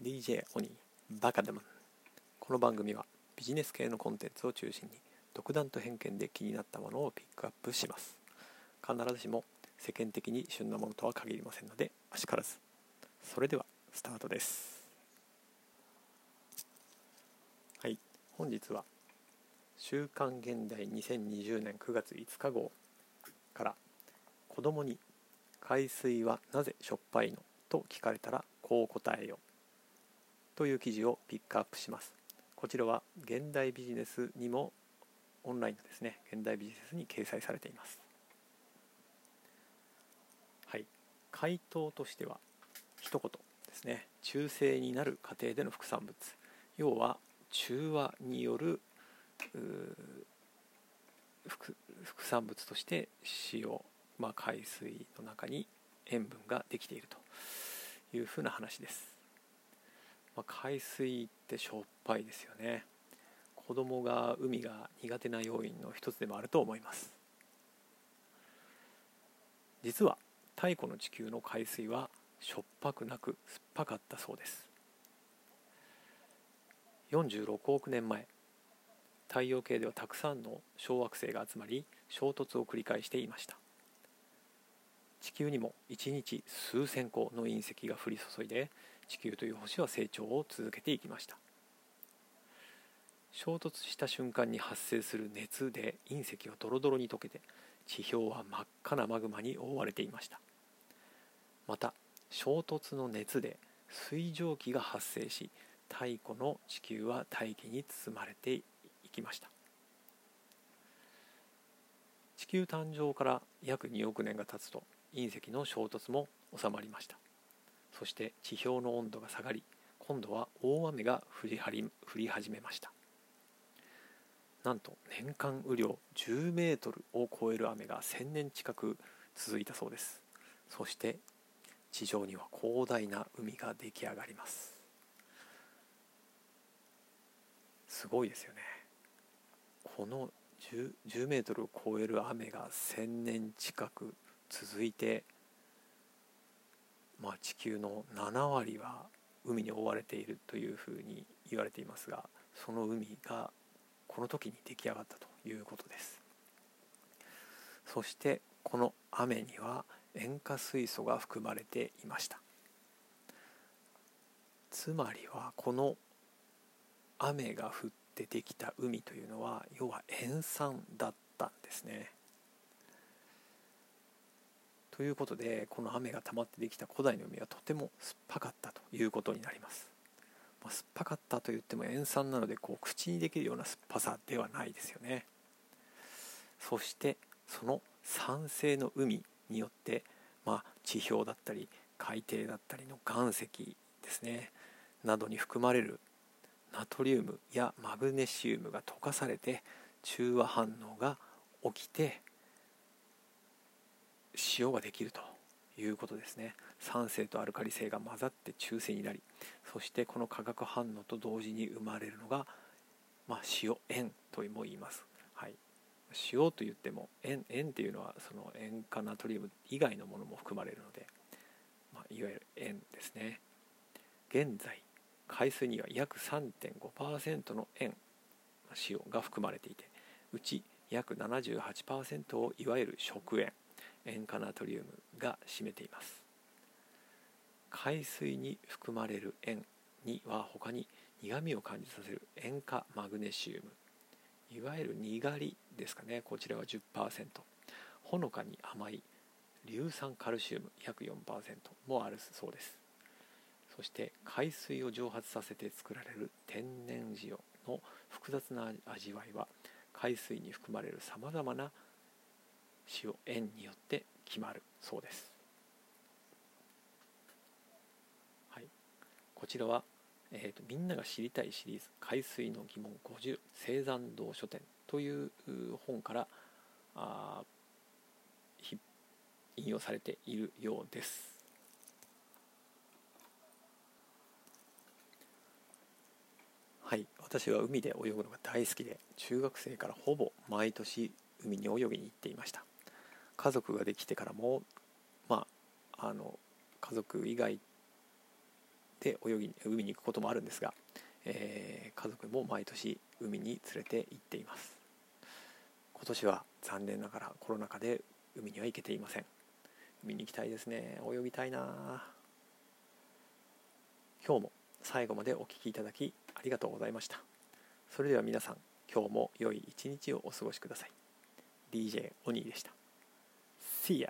DJ オニーバカだもん。この番組はビジネス系のコンテンツを中心に独断と偏見で気になったものをピックアップします。必ずしも世間的に旬なものとは限りませんのであしからず。それではスタートです。はい。本日は「週刊現代2020年9月5日号」から「子供に海水はなぜしょっぱいの?」と聞かれたらこう答えよという記事をピックアップします。こちらは現代ビジネスにもオンラインのですね。現代ビジネスに掲載されています。はい。回答としては一言ですね。中性になる過程での副産物。要は中和による副産物として塩、まあ、海水の中に塩分ができているというふうな話です、まあ、海水ってしょっぱいですよね。子供が海が苦手な要因の一つでもあると思います。実は太古の地球の海水はしょっぱくなく酸っぱかったそうです。46億年前太陽系ではたくさんの小惑星が集まり衝突を繰り返していました。地球にも1日数千個の隕石が降り注いで地球という星は成長を続けていきました。衝突した瞬間に発生する熱で隕石はドロドロに溶けて地表は真っ赤なマグマに覆われていました。また衝突の熱で水蒸気が発生し太古の地球は大気に包まれていきました。地球誕生から約2億年が経つと隕石の衝突も収まりました。そして地表の温度が下がり今度は大雨が降りはり降り始めました。なんと年間雨量10メートルを超える雨が1000年近く続いたそうです。そして地上には広大な海が出来上がります。すごいですよね。この 10, 10メートルを超える雨が1000年近く続いて、まあ、地球の7割は海に覆われているというふうに言われていますがその海がこの時に出来上がったということです。そしてこの雨には塩化水素が含まれていました。つまりはこの雨が降ってできた海というのは要は塩酸だったんですね。ということでこの雨が溜まってできた古代の海はとても酸っぱかったということになります、まあ、酸っぱかったと言っても塩酸なのでこう口にできるような酸っぱさではないですよね。そしてその酸性の海によって、まあ、地表だったり海底だったりの岩石ですねなどに含まれるナトリウムやマグネシウムが溶かされて中和反応が起きて塩ができるということですね。酸性とアルカリ性が混ざって中性になりそしてこの化学反応と同時に生まれるのが、まあ、塩塩とも言います、はい、塩といっても塩塩っていうのはその塩化ナトリウム以外のものも含まれるので、まあ、いわゆる塩ですね。現在海水には約3.5%の塩塩が含まれていてうち約78%をいわゆる食塩。塩化ナトリウムが占めています。海水に含まれる塩には他に苦みを感じさせる塩化マグネシウム。いわゆるにがりですかね。こちらは10%ほのかに甘い硫酸カルシウム約4%もあるそうです。そして海水を蒸発させて作られる天然塩の複雑な味わいは海水に含まれるさまざまな塩塩によって決まるそうです、はい、こちらはえーと、みんなが知りたいシリーズ「海水の疑問50青山堂書店」という本からあ引用されているようです。はい。私は海で泳ぐのが大好きで中学生からほぼ毎年海に泳ぎに行っていました。家族ができてからもまああの家族以外で泳ぎ海に行くこともあるんですが、えー、家族も毎年海に連れて行っています。今年は残念ながらコロナ禍で海には行けていません。海に行きたいですね。泳ぎたいな。今日も最後までお聴きいただきありがとうございました。それでは皆さん今日も良い一日をお過ごしください。DJ オニーでした。See!